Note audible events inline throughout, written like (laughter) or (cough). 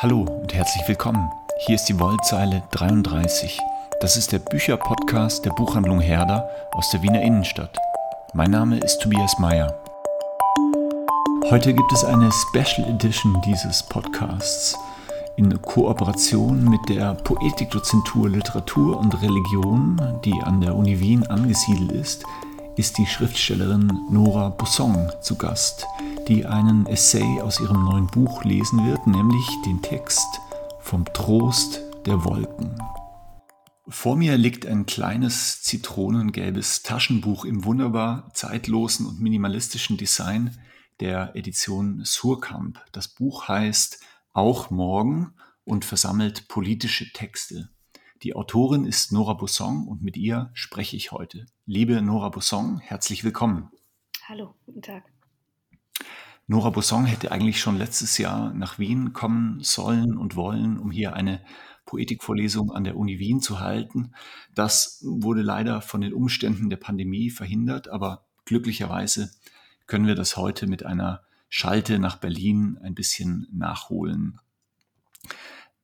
Hallo und herzlich willkommen. Hier ist die Wollzeile 33. Das ist der Bücherpodcast der Buchhandlung Herder aus der Wiener Innenstadt. Mein Name ist Tobias Mayer. Heute gibt es eine Special Edition dieses Podcasts in Kooperation mit der Poetikdozentur Literatur und Religion, die an der Uni Wien angesiedelt ist, ist die Schriftstellerin Nora Busson zu Gast, die einen Essay aus ihrem neuen Buch lesen wird, nämlich den Text Vom Trost der Wolken. Vor mir liegt ein kleines zitronengelbes Taschenbuch im wunderbar zeitlosen und minimalistischen Design der Edition Surkamp. Das Buch heißt Auch morgen und versammelt politische Texte. Die Autorin ist Nora Busson und mit ihr spreche ich heute. Liebe Nora Busson, herzlich willkommen. Hallo, guten Tag. Nora Busson hätte eigentlich schon letztes Jahr nach Wien kommen sollen und wollen, um hier eine Poetikvorlesung an der Uni Wien zu halten. Das wurde leider von den Umständen der Pandemie verhindert, aber glücklicherweise können wir das heute mit einer Schalte nach Berlin ein bisschen nachholen.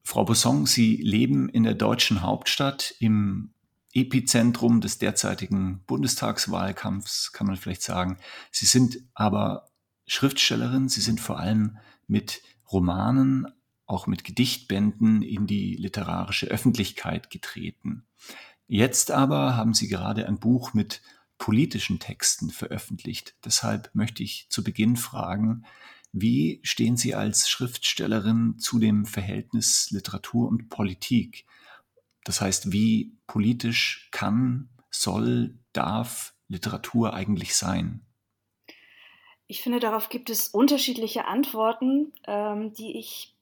Frau Busson, Sie leben in der deutschen Hauptstadt im Epizentrum des derzeitigen Bundestagswahlkampfs, kann man vielleicht sagen. Sie sind aber Schriftstellerin. Sie sind vor allem mit Romanen, auch mit Gedichtbänden in die literarische Öffentlichkeit getreten. Jetzt aber haben Sie gerade ein Buch mit politischen Texten veröffentlicht. Deshalb möchte ich zu Beginn fragen, wie stehen Sie als Schriftstellerin zu dem Verhältnis Literatur und Politik? Das heißt, wie politisch kann, soll, darf Literatur eigentlich sein? Ich finde, darauf gibt es unterschiedliche Antworten, ähm, die ich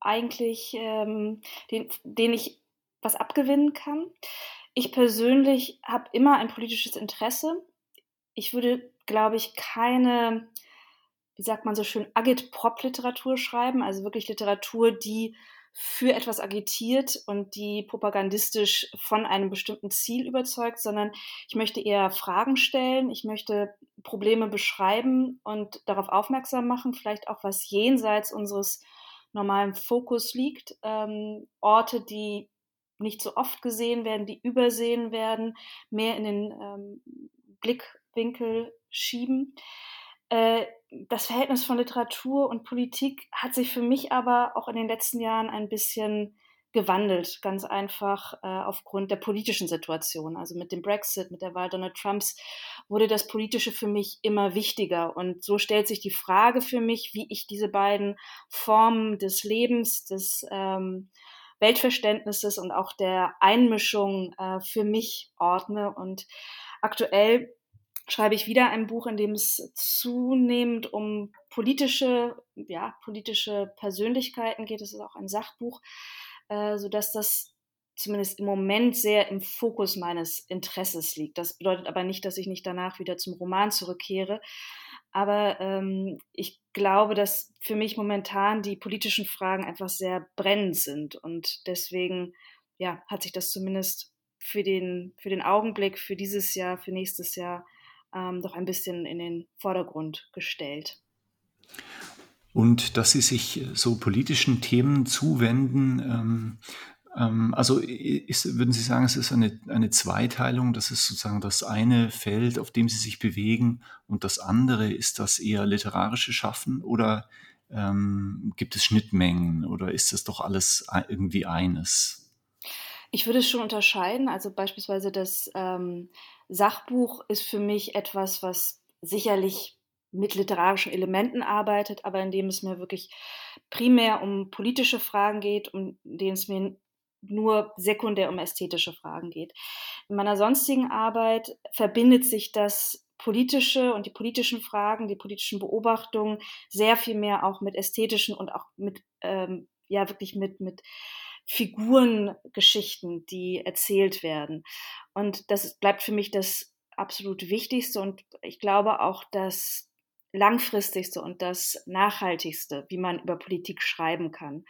eigentlich, ähm, den, denen ich was abgewinnen kann. Ich persönlich habe immer ein politisches Interesse. Ich würde, glaube ich, keine, wie sagt man so schön, Agit-Prop-Literatur schreiben, also wirklich Literatur, die für etwas agitiert und die propagandistisch von einem bestimmten Ziel überzeugt, sondern ich möchte eher Fragen stellen, ich möchte Probleme beschreiben und darauf aufmerksam machen, vielleicht auch was jenseits unseres normalen Fokus liegt, ähm, Orte, die nicht so oft gesehen werden, die übersehen werden, mehr in den ähm, Blickwinkel schieben. Äh, das Verhältnis von Literatur und Politik hat sich für mich aber auch in den letzten Jahren ein bisschen gewandelt, ganz einfach äh, aufgrund der politischen Situation. Also mit dem Brexit, mit der Wahl Donald Trumps wurde das Politische für mich immer wichtiger. Und so stellt sich die Frage für mich, wie ich diese beiden Formen des Lebens, des ähm, Weltverständnisses und auch der Einmischung äh, für mich ordne. Und aktuell schreibe ich wieder ein Buch, in dem es zunehmend um politische, ja, politische Persönlichkeiten geht. Es ist auch ein Sachbuch, äh, sodass das zumindest im Moment sehr im Fokus meines Interesses liegt. Das bedeutet aber nicht, dass ich nicht danach wieder zum Roman zurückkehre. Aber ähm, ich glaube, dass für mich momentan die politischen Fragen einfach sehr brennend sind. Und deswegen ja, hat sich das zumindest für den, für den Augenblick, für dieses Jahr, für nächstes Jahr ähm, doch ein bisschen in den Vordergrund gestellt. Und dass Sie sich so politischen Themen zuwenden, ähm, ähm, also ist, würden Sie sagen, es ist eine, eine Zweiteilung, das ist sozusagen das eine Feld, auf dem Sie sich bewegen und das andere ist das eher literarische Schaffen oder ähm, gibt es Schnittmengen oder ist das doch alles irgendwie eines? Ich würde es schon unterscheiden. Also beispielsweise das ähm, Sachbuch ist für mich etwas, was sicherlich mit literarischen Elementen arbeitet, aber in dem es mir wirklich primär um politische Fragen geht, um denen es mir nur sekundär um ästhetische Fragen geht. In meiner sonstigen Arbeit verbindet sich das politische und die politischen Fragen, die politischen Beobachtungen sehr viel mehr auch mit ästhetischen und auch mit, ähm, ja, wirklich mit, mit Figurengeschichten, die erzählt werden. Und das bleibt für mich das absolut Wichtigste und ich glaube auch das langfristigste und das nachhaltigste, wie man über Politik schreiben kann.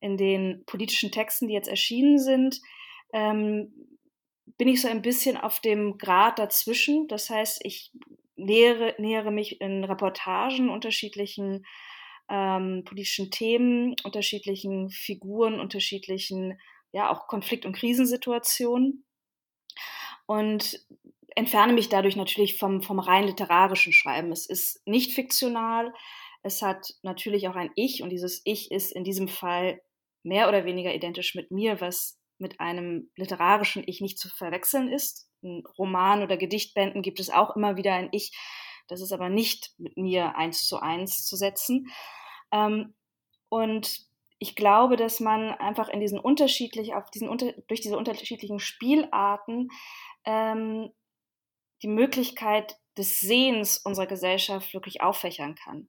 In den politischen Texten, die jetzt erschienen sind, ähm, bin ich so ein bisschen auf dem Grad dazwischen. Das heißt, ich nähere, nähere mich in Reportagen unterschiedlichen ähm, politischen Themen, unterschiedlichen Figuren, unterschiedlichen, ja, auch Konflikt- und Krisensituationen. Und entferne mich dadurch natürlich vom, vom rein literarischen Schreiben. Es ist nicht fiktional. Es hat natürlich auch ein Ich und dieses Ich ist in diesem Fall mehr oder weniger identisch mit mir, was mit einem literarischen Ich nicht zu verwechseln ist. In Roman oder Gedichtbänden gibt es auch immer wieder ein Ich. Das ist aber nicht mit mir eins zu eins zu setzen. Ähm, und ich glaube, dass man einfach in diesen unterschiedlich, auf diesen unter, durch diese unterschiedlichen Spielarten ähm, die Möglichkeit des Sehens unserer Gesellschaft wirklich auffächern kann.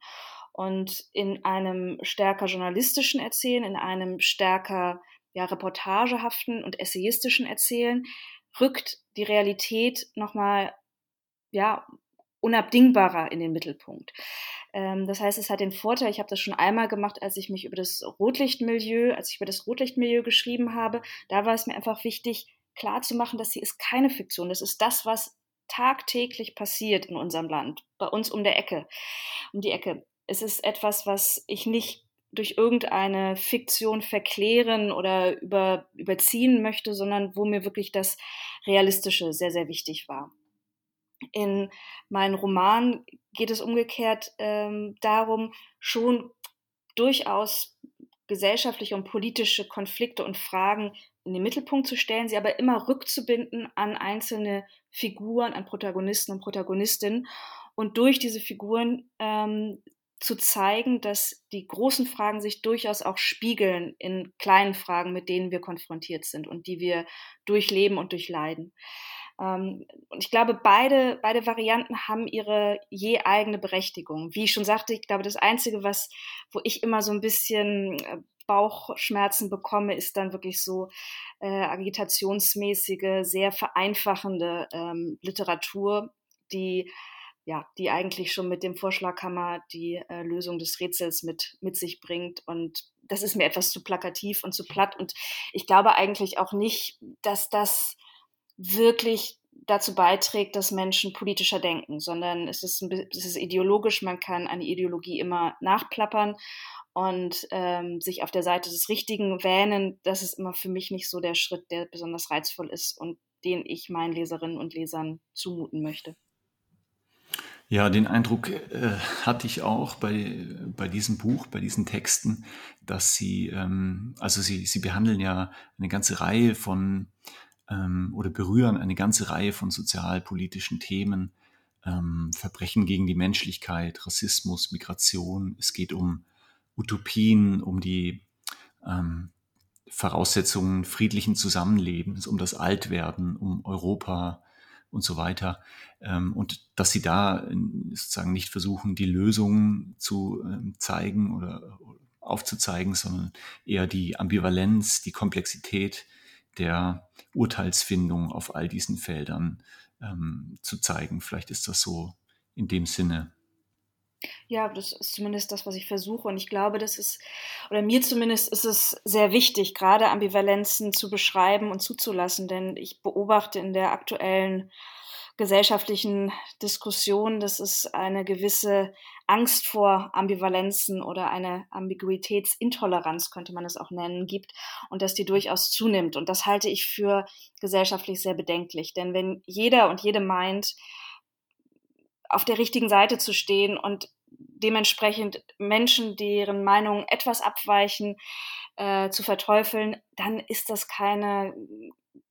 Und in einem stärker journalistischen Erzählen, in einem stärker ja, reportagehaften und essayistischen Erzählen rückt die Realität nochmal ja, unabdingbarer in den Mittelpunkt. Ähm, das heißt, es hat den Vorteil, ich habe das schon einmal gemacht, als ich mich über das Rotlichtmilieu, als ich über das Rotlichtmilieu geschrieben habe, da war es mir einfach wichtig, klar zu machen, dass sie ist keine Fiktion. Das ist das, was tagtäglich passiert in unserem Land, bei uns um der Ecke, um die Ecke. Es ist etwas, was ich nicht durch irgendeine Fiktion verklären oder über, überziehen möchte, sondern wo mir wirklich das Realistische sehr, sehr wichtig war. In meinen Roman geht es umgekehrt ähm, darum, schon durchaus gesellschaftliche und politische Konflikte und Fragen in den Mittelpunkt zu stellen, sie aber immer rückzubinden an einzelne Figuren, an Protagonisten und Protagonistinnen und durch diese Figuren ähm, zu zeigen, dass die großen Fragen sich durchaus auch spiegeln in kleinen Fragen, mit denen wir konfrontiert sind und die wir durchleben und durchleiden. Ähm, und ich glaube, beide, beide Varianten haben ihre je eigene Berechtigung. Wie ich schon sagte, ich glaube, das Einzige, was, wo ich immer so ein bisschen äh, Bauchschmerzen bekomme, ist dann wirklich so äh, agitationsmäßige, sehr vereinfachende ähm, Literatur, die ja, die eigentlich schon mit dem Vorschlaghammer die äh, Lösung des Rätsels mit, mit sich bringt. Und das ist mir etwas zu plakativ und zu platt. Und ich glaube eigentlich auch nicht, dass das wirklich dazu beiträgt, dass Menschen politischer denken, sondern es ist, es ist ideologisch. Man kann eine Ideologie immer nachplappern und ähm, sich auf der Seite des Richtigen wähnen. Das ist immer für mich nicht so der Schritt, der besonders reizvoll ist und den ich meinen Leserinnen und Lesern zumuten möchte. Ja, den Eindruck äh, hatte ich auch bei, bei diesem Buch, bei diesen Texten, dass sie, ähm, also sie, sie behandeln ja eine ganze Reihe von ähm, oder berühren eine ganze Reihe von sozialpolitischen Themen, ähm, Verbrechen gegen die Menschlichkeit, Rassismus, Migration. Es geht um Utopien, um die ähm, Voraussetzungen friedlichen Zusammenlebens, um das Altwerden, um Europa, und so weiter. Ähm, und dass sie da sozusagen nicht versuchen, die Lösungen zu ähm, zeigen oder aufzuzeigen, sondern eher die Ambivalenz, die Komplexität der Urteilsfindung auf all diesen Feldern ähm, zu zeigen. Vielleicht ist das so in dem Sinne ja, das ist zumindest das, was ich versuche. Und ich glaube, das ist, oder mir zumindest ist es sehr wichtig, gerade Ambivalenzen zu beschreiben und zuzulassen. Denn ich beobachte in der aktuellen gesellschaftlichen Diskussion, dass es eine gewisse Angst vor Ambivalenzen oder eine Ambiguitätsintoleranz, könnte man es auch nennen, gibt und dass die durchaus zunimmt. Und das halte ich für gesellschaftlich sehr bedenklich. Denn wenn jeder und jede meint, auf der richtigen Seite zu stehen und dementsprechend Menschen, deren Meinungen etwas abweichen, äh, zu verteufeln, dann ist das keine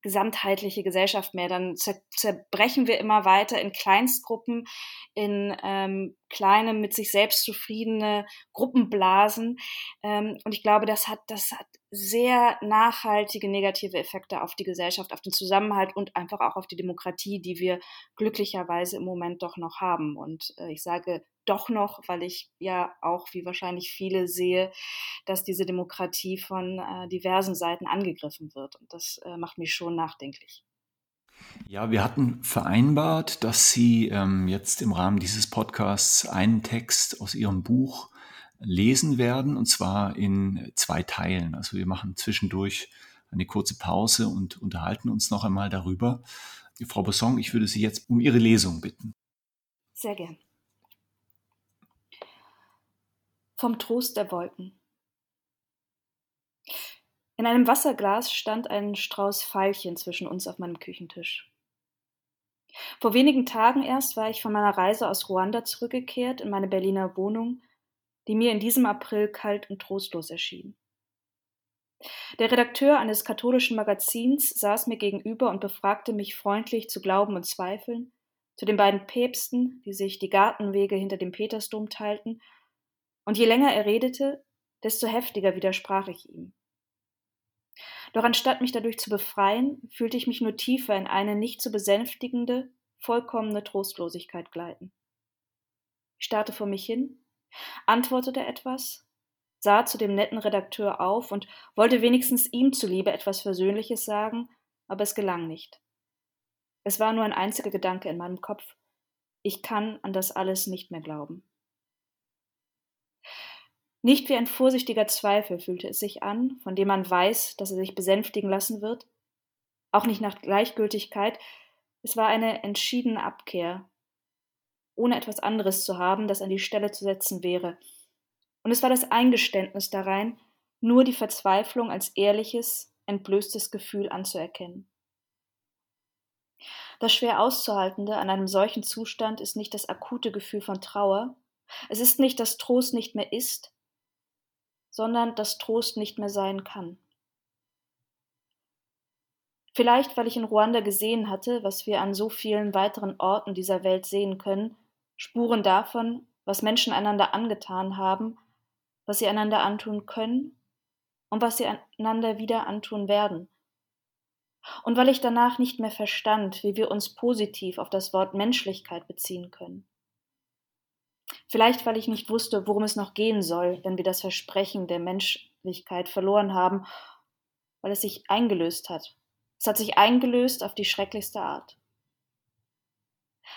gesamtheitliche Gesellschaft mehr. Dann zerbrechen wir immer weiter in Kleinstgruppen, in ähm, kleine, mit sich selbst zufriedene Gruppenblasen. Ähm, und ich glaube, das hat, das hat sehr nachhaltige negative Effekte auf die Gesellschaft, auf den Zusammenhalt und einfach auch auf die Demokratie, die wir glücklicherweise im Moment doch noch haben. Und äh, ich sage doch noch, weil ich ja auch, wie wahrscheinlich viele sehe, dass diese Demokratie von äh, diversen Seiten angegriffen wird. Und das äh, macht mich schon nachdenklich. Ja, wir hatten vereinbart, dass Sie ähm, jetzt im Rahmen dieses Podcasts einen Text aus Ihrem Buch lesen werden, und zwar in zwei Teilen. Also wir machen zwischendurch eine kurze Pause und unterhalten uns noch einmal darüber. Frau Bosson, ich würde Sie jetzt um Ihre Lesung bitten. Sehr gern. Vom Trost der Wolken. In einem Wasserglas stand ein Strauß Veilchen zwischen uns auf meinem Küchentisch. Vor wenigen Tagen erst war ich von meiner Reise aus Ruanda zurückgekehrt in meine Berliner Wohnung, die mir in diesem April kalt und trostlos erschien. Der Redakteur eines katholischen Magazins saß mir gegenüber und befragte mich freundlich zu Glauben und Zweifeln, zu den beiden Päpsten, die sich die Gartenwege hinter dem Petersdom teilten, und je länger er redete, desto heftiger widersprach ich ihm. Doch anstatt mich dadurch zu befreien, fühlte ich mich nur tiefer in eine nicht zu besänftigende, vollkommene Trostlosigkeit gleiten. Ich starrte vor mich hin, antwortete etwas, sah zu dem netten Redakteur auf und wollte wenigstens ihm zuliebe etwas Versöhnliches sagen, aber es gelang nicht. Es war nur ein einziger Gedanke in meinem Kopf. Ich kann an das alles nicht mehr glauben. Nicht wie ein vorsichtiger Zweifel fühlte es sich an, von dem man weiß, dass er sich besänftigen lassen wird, auch nicht nach Gleichgültigkeit, es war eine entschiedene Abkehr, ohne etwas anderes zu haben, das an die Stelle zu setzen wäre. Und es war das Eingeständnis darein, nur die Verzweiflung als ehrliches, entblößtes Gefühl anzuerkennen. Das schwer auszuhaltende an einem solchen Zustand ist nicht das akute Gefühl von Trauer, es ist nicht, dass Trost nicht mehr ist, sondern dass Trost nicht mehr sein kann. Vielleicht, weil ich in Ruanda gesehen hatte, was wir an so vielen weiteren Orten dieser Welt sehen können, Spuren davon, was Menschen einander angetan haben, was sie einander antun können und was sie einander wieder antun werden. Und weil ich danach nicht mehr verstand, wie wir uns positiv auf das Wort Menschlichkeit beziehen können. Vielleicht, weil ich nicht wusste, worum es noch gehen soll, wenn wir das Versprechen der Menschlichkeit verloren haben, weil es sich eingelöst hat. Es hat sich eingelöst auf die schrecklichste Art.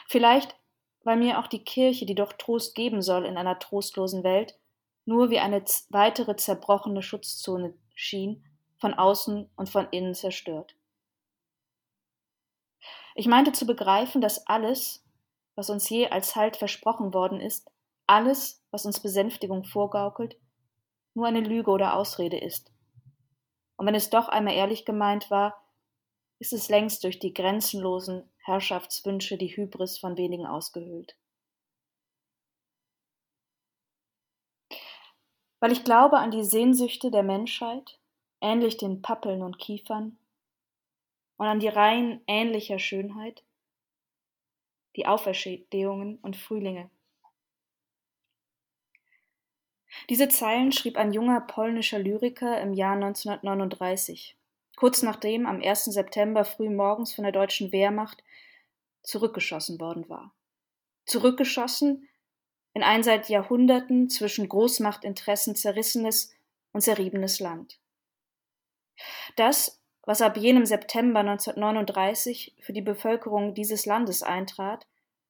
Vielleicht, weil mir auch die Kirche, die doch Trost geben soll in einer trostlosen Welt, nur wie eine weitere zerbrochene Schutzzone schien, von außen und von innen zerstört. Ich meinte zu begreifen, dass alles, was uns je als Halt versprochen worden ist, alles, was uns Besänftigung vorgaukelt, nur eine Lüge oder Ausrede ist. Und wenn es doch einmal ehrlich gemeint war, ist es längst durch die grenzenlosen Herrschaftswünsche die Hybris von wenigen ausgehöhlt. Weil ich glaube an die Sehnsüchte der Menschheit, ähnlich den Pappeln und Kiefern, und an die Reihen ähnlicher Schönheit, die Auferstehungen und Frühlinge. Diese Zeilen schrieb ein junger polnischer Lyriker im Jahr 1939, kurz nachdem am 1. September früh morgens von der deutschen Wehrmacht zurückgeschossen worden war. Zurückgeschossen in ein seit Jahrhunderten zwischen Großmachtinteressen zerrissenes und zerriebenes Land. Das, was ab jenem September 1939 für die Bevölkerung dieses Landes eintrat,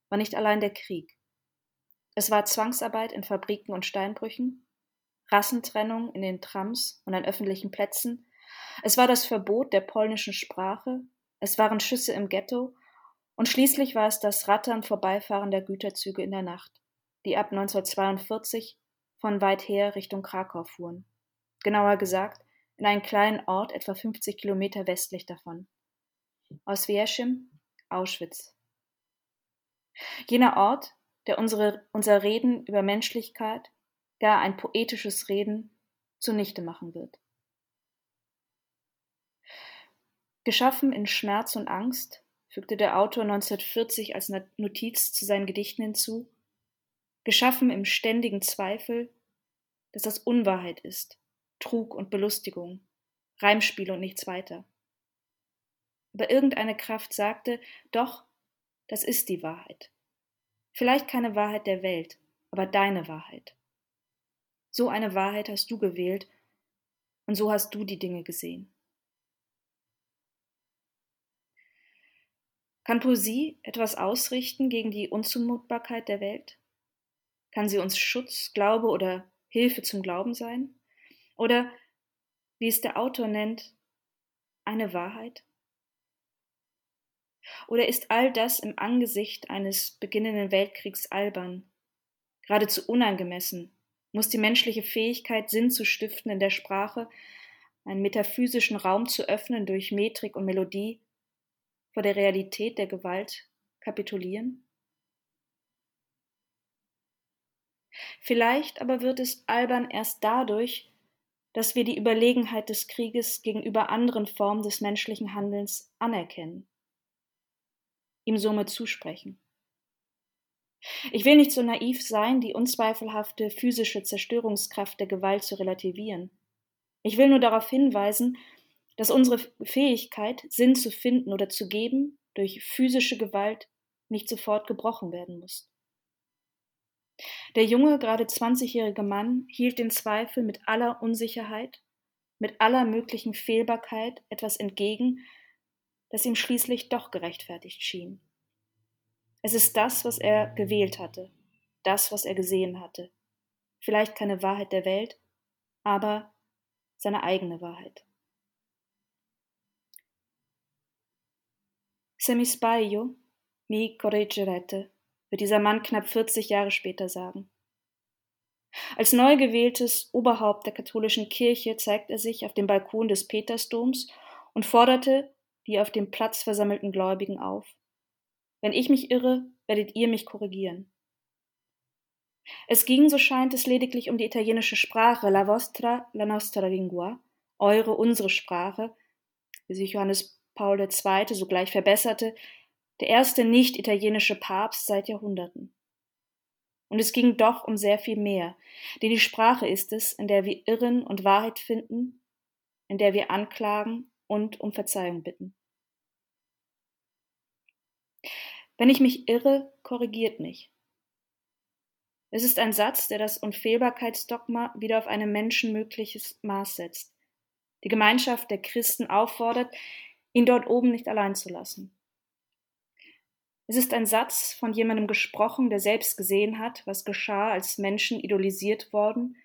war nicht allein der Krieg. Es war Zwangsarbeit in Fabriken und Steinbrüchen, Rassentrennung in den Trams und an öffentlichen Plätzen, es war das Verbot der polnischen Sprache, es waren Schüsse im Ghetto und schließlich war es das Rattern vorbeifahrender Güterzüge in der Nacht, die ab 1942 von weit her Richtung Krakau fuhren. Genauer gesagt, in einen kleinen Ort etwa 50 Kilometer westlich davon. Aus Wierschim, Auschwitz. Jener Ort, der unsere, unser Reden über Menschlichkeit, gar ein poetisches Reden, zunichte machen wird. Geschaffen in Schmerz und Angst, fügte der Autor 1940 als Notiz zu seinen Gedichten hinzu, geschaffen im ständigen Zweifel, dass das Unwahrheit ist, Trug und Belustigung, Reimspiel und nichts weiter. Aber irgendeine Kraft sagte, doch, das ist die Wahrheit. Vielleicht keine Wahrheit der Welt, aber deine Wahrheit. So eine Wahrheit hast du gewählt und so hast du die Dinge gesehen. Kann Poesie etwas ausrichten gegen die Unzumutbarkeit der Welt? Kann sie uns Schutz, Glaube oder Hilfe zum Glauben sein? Oder, wie es der Autor nennt, eine Wahrheit? Oder ist all das im Angesicht eines beginnenden Weltkriegs albern, geradezu unangemessen, muss die menschliche Fähigkeit, Sinn zu stiften in der Sprache, einen metaphysischen Raum zu öffnen durch Metrik und Melodie, vor der Realität der Gewalt kapitulieren? Vielleicht aber wird es albern erst dadurch, dass wir die Überlegenheit des Krieges gegenüber anderen Formen des menschlichen Handelns anerkennen, ihm somit zusprechen. Ich will nicht so naiv sein, die unzweifelhafte physische Zerstörungskraft der Gewalt zu relativieren. Ich will nur darauf hinweisen, dass unsere Fähigkeit, Sinn zu finden oder zu geben, durch physische Gewalt nicht sofort gebrochen werden muss. Der junge, gerade 20-jährige Mann hielt den Zweifel mit aller Unsicherheit, mit aller möglichen Fehlbarkeit etwas entgegen, das ihm schließlich doch gerechtfertigt schien. Es ist das, was er gewählt hatte, das, was er gesehen hatte. Vielleicht keine Wahrheit der Welt, aber seine eigene Wahrheit. Se mi mi correggerete, wird dieser Mann knapp 40 Jahre später sagen. Als neu gewähltes Oberhaupt der katholischen Kirche zeigt er sich auf dem Balkon des Petersdoms und forderte die auf dem Platz versammelten Gläubigen auf. Wenn ich mich irre, werdet ihr mich korrigieren. Es ging, so scheint es, lediglich um die italienische Sprache, la vostra, la nostra lingua, eure, unsere Sprache, wie sich Johannes Paul II. sogleich verbesserte, der erste nicht-italienische Papst seit Jahrhunderten. Und es ging doch um sehr viel mehr, denn die Sprache ist es, in der wir irren und Wahrheit finden, in der wir anklagen und um Verzeihung bitten. Wenn ich mich irre, korrigiert mich. Es ist ein Satz, der das Unfehlbarkeitsdogma wieder auf ein menschenmögliches Maß setzt, die Gemeinschaft der Christen auffordert, ihn dort oben nicht allein zu lassen. Es ist ein Satz von jemandem gesprochen, der selbst gesehen hat, was geschah, als Menschen idolisiert worden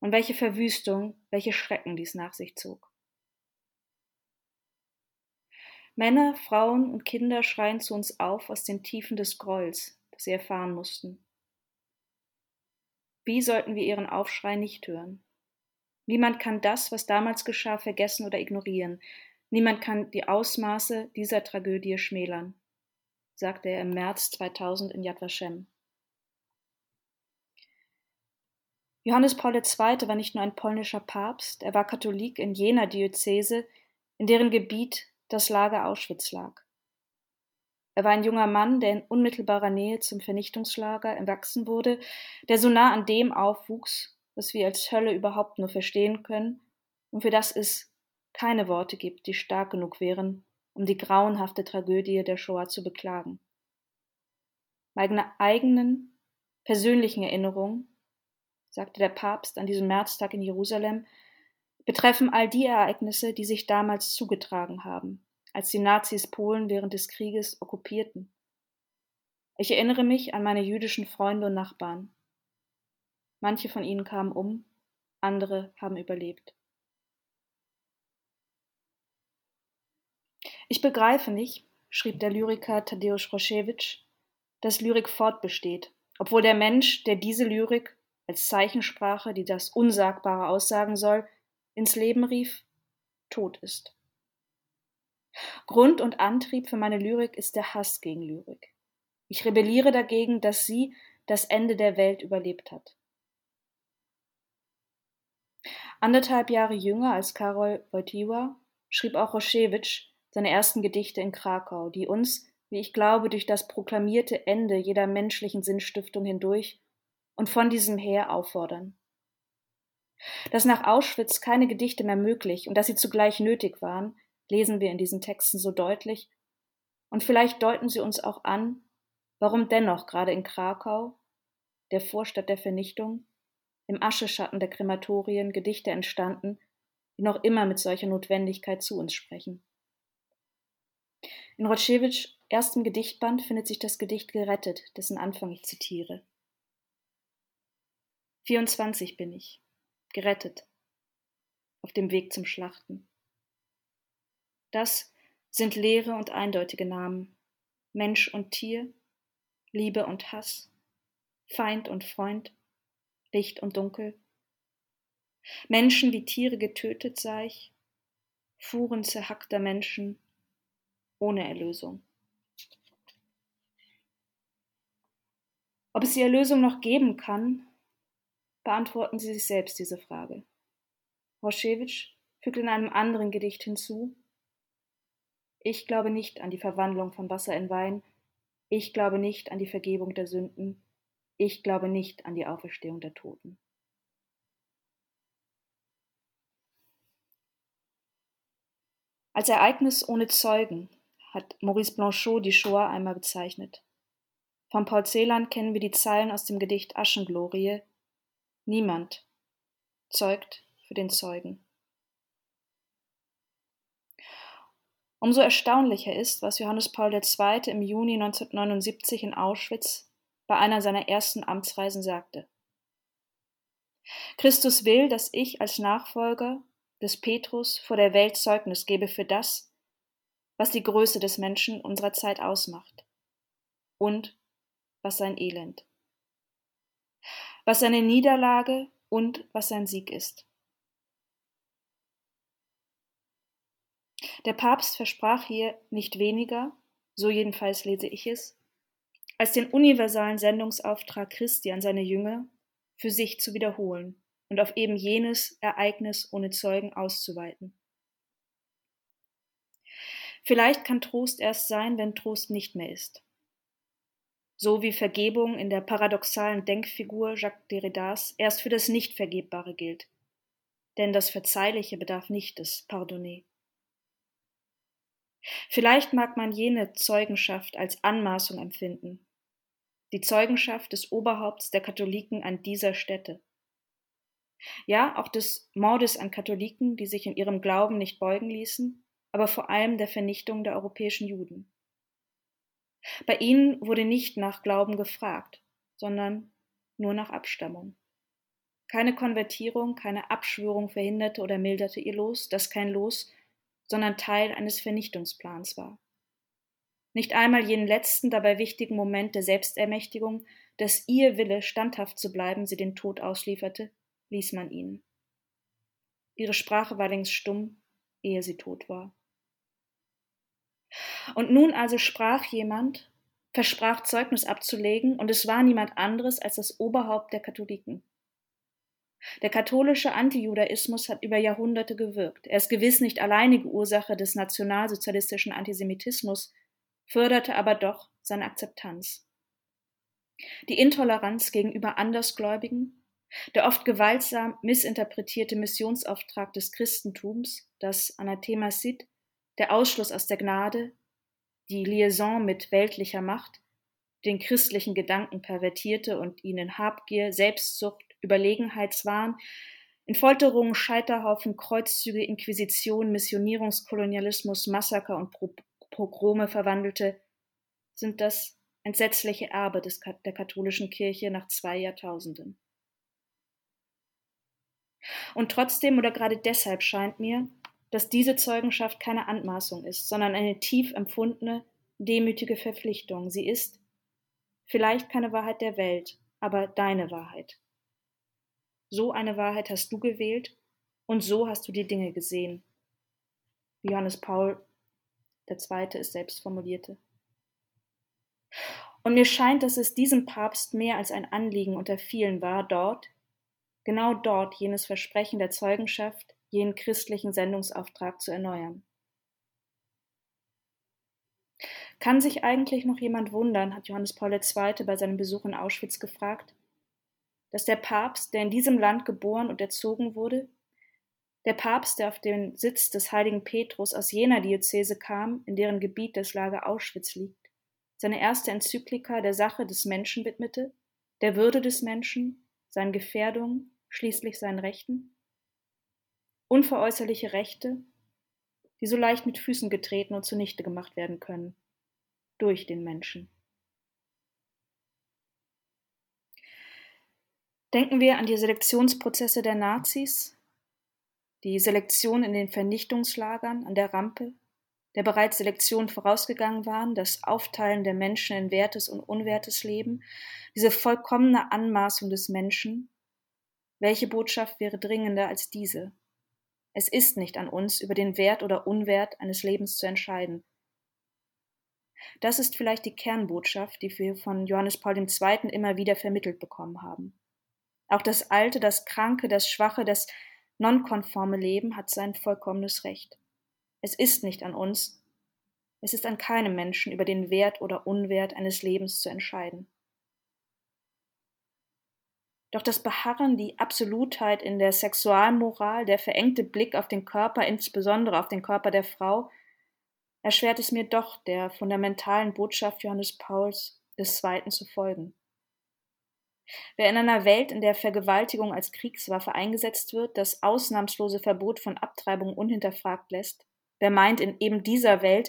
und welche Verwüstung, welche Schrecken dies nach sich zog. Männer, Frauen und Kinder schreien zu uns auf aus den Tiefen des Grolls, das sie erfahren mussten. Wie sollten wir ihren Aufschrei nicht hören? Niemand kann das, was damals geschah, vergessen oder ignorieren. Niemand kann die Ausmaße dieser Tragödie schmälern, sagte er im März 2000 in Yad Vashem. Johannes Paul II. war nicht nur ein polnischer Papst, er war Katholik in jener Diözese, in deren Gebiet das Lager Auschwitz lag. Er war ein junger Mann, der in unmittelbarer Nähe zum Vernichtungslager erwachsen wurde, der so nah an dem aufwuchs, was wir als Hölle überhaupt nur verstehen können und für das es keine Worte gibt, die stark genug wären, um die grauenhafte Tragödie der Shoah zu beklagen. Meine eigenen, persönlichen Erinnerungen, sagte der Papst an diesem Märztag in Jerusalem, betreffen all die Ereignisse, die sich damals zugetragen haben, als die Nazis Polen während des Krieges okkupierten. Ich erinnere mich an meine jüdischen Freunde und Nachbarn. Manche von ihnen kamen um, andere haben überlebt. Ich begreife nicht, schrieb der Lyriker Tadeusz Roszewicz, dass Lyrik fortbesteht, obwohl der Mensch, der diese Lyrik als Zeichensprache, die das Unsagbare aussagen soll, ins Leben rief, tot ist. Grund und Antrieb für meine Lyrik ist der Hass gegen Lyrik. Ich rebelliere dagegen, dass sie das Ende der Welt überlebt hat. Anderthalb Jahre jünger als Karol Wojtyła schrieb auch Roszewicz seine ersten Gedichte in Krakau, die uns, wie ich glaube, durch das proklamierte Ende jeder menschlichen Sinnstiftung hindurch und von diesem her auffordern. Dass nach Auschwitz keine Gedichte mehr möglich und dass sie zugleich nötig waren, lesen wir in diesen Texten so deutlich, und vielleicht deuten sie uns auch an, warum dennoch gerade in Krakau, der Vorstadt der Vernichtung, im Ascheschatten der Krematorien Gedichte entstanden, die noch immer mit solcher Notwendigkeit zu uns sprechen. In Rotschewitsch erstem Gedichtband findet sich das Gedicht Gerettet, dessen Anfang ich zitiere. 24 bin ich, gerettet, auf dem Weg zum Schlachten. Das sind leere und eindeutige Namen. Mensch und Tier, Liebe und Hass, Feind und Freund, Licht und Dunkel. Menschen wie Tiere getötet sah ich, Fuhren zerhackter Menschen ohne Erlösung. Ob es die Erlösung noch geben kann, beantworten Sie sich selbst diese Frage. Roschewitsch fügt in einem anderen Gedicht hinzu, ich glaube nicht an die Verwandlung von Wasser in Wein, ich glaube nicht an die Vergebung der Sünden, ich glaube nicht an die Auferstehung der Toten. Als Ereignis ohne Zeugen hat Maurice Blanchot die Shoah einmal bezeichnet. Von Paul Celan kennen wir die Zeilen aus dem Gedicht Aschenglorie. Niemand zeugt für den Zeugen. Umso erstaunlicher ist, was Johannes Paul II. im Juni 1979 in Auschwitz bei einer seiner ersten Amtsreisen sagte. Christus will, dass ich als Nachfolger des Petrus vor der Welt Zeugnis gebe für das, was die Größe des Menschen unserer Zeit ausmacht und was sein Elend, was seine Niederlage und was sein Sieg ist. Der Papst versprach hier nicht weniger, so jedenfalls lese ich es, als den universalen Sendungsauftrag Christi an seine Jünger für sich zu wiederholen und auf eben jenes Ereignis ohne Zeugen auszuweiten. Vielleicht kann Trost erst sein, wenn Trost nicht mehr ist so wie Vergebung in der paradoxalen Denkfigur Jacques Derridas erst für das Nicht-Vergebbare gilt. Denn das Verzeihliche bedarf nicht des Pardonné. Vielleicht mag man jene Zeugenschaft als Anmaßung empfinden, die Zeugenschaft des Oberhaupts der Katholiken an dieser Stätte. Ja, auch des Mordes an Katholiken, die sich in ihrem Glauben nicht beugen ließen, aber vor allem der Vernichtung der europäischen Juden. Bei ihnen wurde nicht nach Glauben gefragt, sondern nur nach Abstammung. Keine Konvertierung, keine Abschwörung verhinderte oder milderte ihr Los, das kein Los, sondern Teil eines Vernichtungsplans war. Nicht einmal jenen letzten, dabei wichtigen Moment der Selbstermächtigung, dass ihr Wille, standhaft zu bleiben, sie den Tod auslieferte, ließ man ihnen. Ihre Sprache war längst stumm, ehe sie tot war. Und nun also sprach jemand, versprach Zeugnis abzulegen, und es war niemand anderes als das Oberhaupt der Katholiken. Der katholische Antijudaismus hat über Jahrhunderte gewirkt. Er ist gewiss nicht alleinige Ursache des nationalsozialistischen Antisemitismus, förderte aber doch seine Akzeptanz. Die Intoleranz gegenüber Andersgläubigen, der oft gewaltsam missinterpretierte Missionsauftrag des Christentums, das Anathema Sid, der Ausschluss aus der Gnade, die Liaison mit weltlicher Macht, den christlichen Gedanken pervertierte und ihn in Habgier, Selbstsucht, Überlegenheitswahn, in Folterungen, Scheiterhaufen, Kreuzzüge, Inquisition, Missionierungskolonialismus, Massaker und Pogrome verwandelte, sind das entsetzliche Erbe des, der katholischen Kirche nach zwei Jahrtausenden. Und trotzdem oder gerade deshalb scheint mir, dass diese Zeugenschaft keine Anmaßung ist, sondern eine tief empfundene, demütige Verpflichtung. Sie ist vielleicht keine Wahrheit der Welt, aber deine Wahrheit. So eine Wahrheit hast du gewählt und so hast du die Dinge gesehen. Johannes Paul II. es selbst formulierte. Und mir scheint, dass es diesem Papst mehr als ein Anliegen unter vielen war, dort, genau dort jenes Versprechen der Zeugenschaft jenen christlichen Sendungsauftrag zu erneuern. Kann sich eigentlich noch jemand wundern, hat Johannes Paul II. bei seinem Besuch in Auschwitz gefragt, dass der Papst, der in diesem Land geboren und erzogen wurde, der Papst, der auf den Sitz des heiligen Petrus aus jener Diözese kam, in deren Gebiet das Lager Auschwitz liegt, seine erste Enzyklika der Sache des Menschen widmete, der Würde des Menschen, seinen Gefährdungen, schließlich seinen Rechten? Unveräußerliche Rechte, die so leicht mit Füßen getreten und zunichte gemacht werden können, durch den Menschen. Denken wir an die Selektionsprozesse der Nazis, die Selektion in den Vernichtungslagern an der Rampe, der bereits Selektion vorausgegangen waren, das Aufteilen der Menschen in wertes und unwertes Leben, diese vollkommene Anmaßung des Menschen, Welche Botschaft wäre dringender als diese? Es ist nicht an uns, über den Wert oder Unwert eines Lebens zu entscheiden. Das ist vielleicht die Kernbotschaft, die wir von Johannes Paul II. immer wieder vermittelt bekommen haben. Auch das alte, das kranke, das schwache, das nonkonforme Leben hat sein vollkommenes Recht. Es ist nicht an uns, es ist an keinem Menschen, über den Wert oder Unwert eines Lebens zu entscheiden. Doch das Beharren, die Absolutheit in der Sexualmoral, der verengte Blick auf den Körper, insbesondere auf den Körper der Frau, erschwert es mir doch, der fundamentalen Botschaft Johannes Pauls II. zu folgen. Wer in einer Welt, in der Vergewaltigung als Kriegswaffe eingesetzt wird, das ausnahmslose Verbot von Abtreibung unhinterfragt lässt, wer meint, in eben dieser Welt,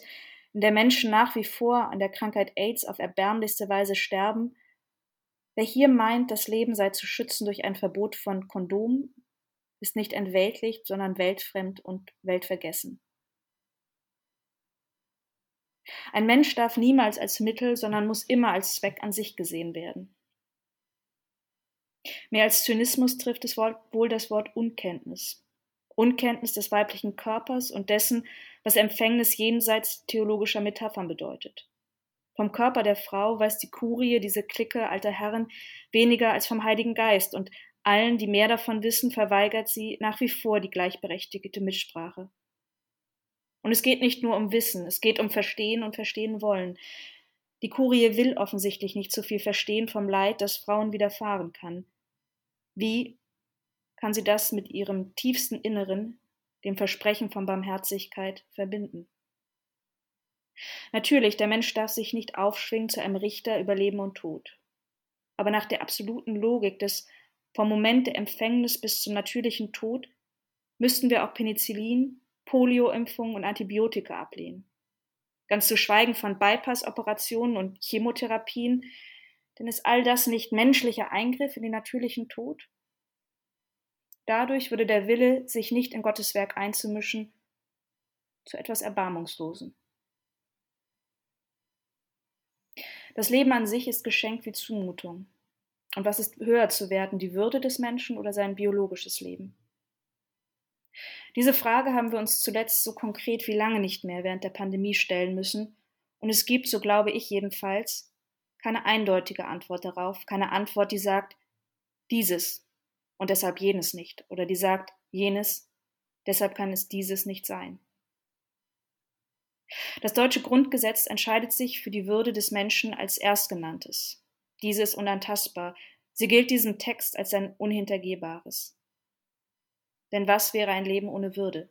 in der Menschen nach wie vor an der Krankheit AIDS auf erbärmlichste Weise sterben, wer hier meint, das Leben sei zu schützen durch ein Verbot von Kondomen, ist nicht entweltlicht, sondern weltfremd und weltvergessen. Ein Mensch darf niemals als Mittel, sondern muss immer als Zweck an sich gesehen werden. Mehr als Zynismus trifft es wohl das Wort Unkenntnis. Unkenntnis des weiblichen Körpers und dessen, was Empfängnis jenseits theologischer Metaphern bedeutet. Vom Körper der Frau weiß die Kurie, diese Clique alter Herren, weniger als vom Heiligen Geist, und allen, die mehr davon wissen, verweigert sie nach wie vor die gleichberechtigte Mitsprache. Und es geht nicht nur um Wissen, es geht um Verstehen und Verstehen wollen. Die Kurie will offensichtlich nicht so viel verstehen vom Leid, das Frauen widerfahren kann. Wie kann sie das mit ihrem tiefsten Inneren, dem Versprechen von Barmherzigkeit, verbinden? Natürlich, der Mensch darf sich nicht aufschwingen zu einem Richter über Leben und Tod. Aber nach der absoluten Logik des vom Moment der Empfängnis bis zum natürlichen Tod müssten wir auch Penicillin, Polioimpfungen und Antibiotika ablehnen. Ganz zu schweigen von Bypass-Operationen und Chemotherapien, denn ist all das nicht menschlicher Eingriff in den natürlichen Tod? Dadurch würde der Wille, sich nicht in Gottes Werk einzumischen, zu etwas Erbarmungslosen. Das Leben an sich ist Geschenk wie Zumutung. Und was ist höher zu werten, die Würde des Menschen oder sein biologisches Leben? Diese Frage haben wir uns zuletzt so konkret wie lange nicht mehr während der Pandemie stellen müssen, und es gibt, so glaube ich jedenfalls, keine eindeutige Antwort darauf, keine Antwort, die sagt, dieses und deshalb jenes nicht, oder die sagt, jenes, deshalb kann es dieses nicht sein. Das deutsche Grundgesetz entscheidet sich für die Würde des Menschen als Erstgenanntes. Dieses unantastbar. Sie gilt diesem Text als ein Unhintergehbares. Denn was wäre ein Leben ohne Würde?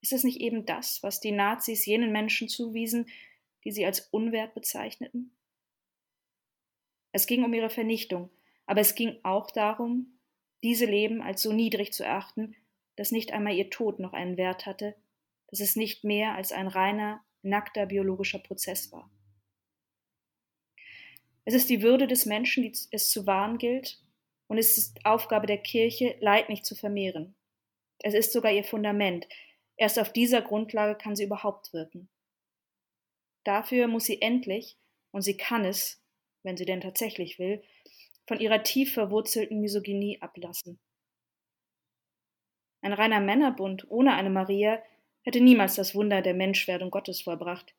Ist es nicht eben das, was die Nazis jenen Menschen zuwiesen, die sie als unwert bezeichneten? Es ging um ihre Vernichtung, aber es ging auch darum, diese Leben als so niedrig zu erachten, dass nicht einmal ihr Tod noch einen Wert hatte, dass es nicht mehr als ein reiner, nackter biologischer Prozess war. Es ist die Würde des Menschen, die es zu wahren gilt, und es ist Aufgabe der Kirche, Leid nicht zu vermehren. Es ist sogar ihr Fundament. Erst auf dieser Grundlage kann sie überhaupt wirken. Dafür muss sie endlich, und sie kann es, wenn sie denn tatsächlich will, von ihrer tief verwurzelten Misogynie ablassen. Ein reiner Männerbund ohne eine Maria hätte niemals das Wunder der Menschwerdung Gottes vollbracht.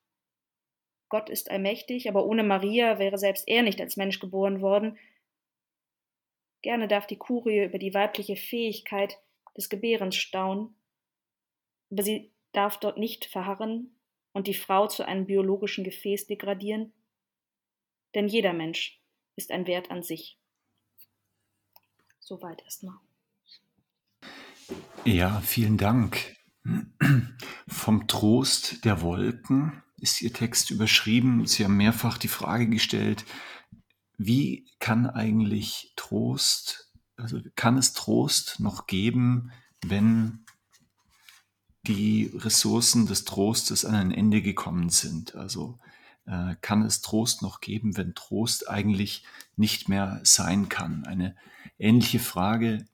Gott ist allmächtig, aber ohne Maria wäre selbst er nicht als Mensch geboren worden, Gerne darf die Kurie über die weibliche Fähigkeit des Gebärens staunen, aber sie darf dort nicht verharren und die Frau zu einem biologischen Gefäß degradieren, denn jeder Mensch ist ein Wert an sich. Soweit erstmal. Ja, vielen Dank. Vom Trost der Wolken ist Ihr Text überschrieben. Sie haben mehrfach die Frage gestellt, wie kann eigentlich Trost, also kann es Trost noch geben, wenn die Ressourcen des Trostes an ein Ende gekommen sind? Also äh, kann es Trost noch geben, wenn Trost eigentlich nicht mehr sein kann? Eine ähnliche Frage